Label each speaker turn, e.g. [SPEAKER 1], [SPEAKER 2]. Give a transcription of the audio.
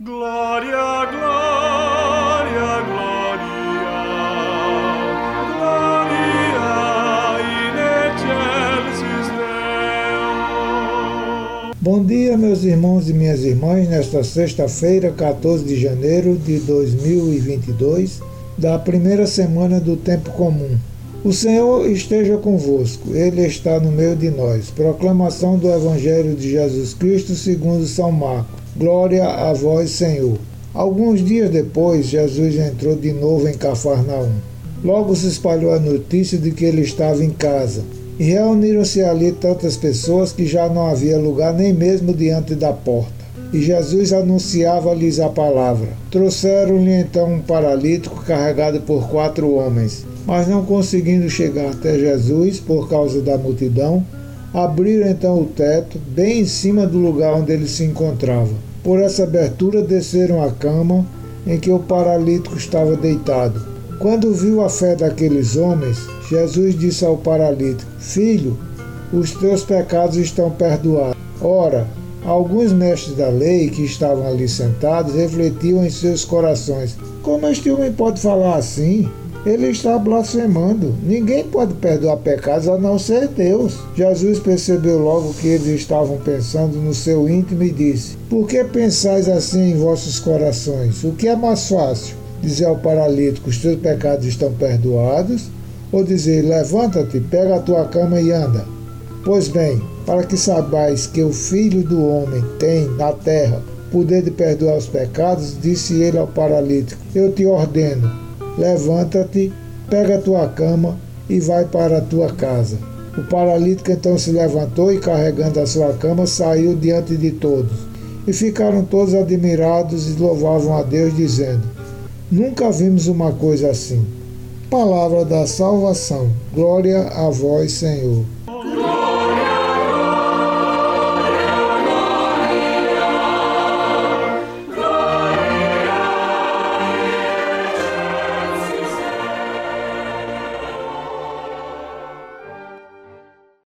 [SPEAKER 1] Glória, glória, glória, glória in Deo.
[SPEAKER 2] Bom dia, meus irmãos e minhas irmãs, nesta sexta-feira, 14 de janeiro de 2022, da primeira semana do tempo comum. O Senhor esteja convosco, Ele está no meio de nós. Proclamação do Evangelho de Jesus Cristo segundo São Marcos. Glória a vós, Senhor. Alguns dias depois, Jesus entrou de novo em Cafarnaum. Logo se espalhou a notícia de que ele estava em casa. E reuniram-se ali tantas pessoas que já não havia lugar nem mesmo diante da porta. E Jesus anunciava-lhes a palavra. Trouxeram-lhe então um paralítico carregado por quatro homens. Mas não conseguindo chegar até Jesus por causa da multidão, abriram então o teto, bem em cima do lugar onde ele se encontrava por essa abertura desceram à cama em que o paralítico estava deitado. Quando viu a fé daqueles homens, Jesus disse ao paralítico: Filho, os teus pecados estão perdoados. Ora, alguns mestres da lei que estavam ali sentados refletiam em seus corações: Como este homem pode falar assim? Ele está blasfemando. Ninguém pode perdoar pecados a não ser Deus. Jesus percebeu logo que eles estavam pensando no seu íntimo e disse: Por que pensais assim em vossos corações? O que é mais fácil? Dizer ao paralítico: Os teus pecados estão perdoados? Ou dizer: Levanta-te, pega a tua cama e anda? Pois bem, para que saibais que o Filho do Homem tem na terra poder de perdoar os pecados, disse ele ao paralítico: Eu te ordeno Levanta-te, pega a tua cama e vai para a tua casa. O paralítico então se levantou e, carregando a sua cama, saiu diante de todos. E ficaram todos admirados e louvavam a Deus, dizendo: Nunca vimos uma coisa assim. Palavra da salvação. Glória a vós, Senhor.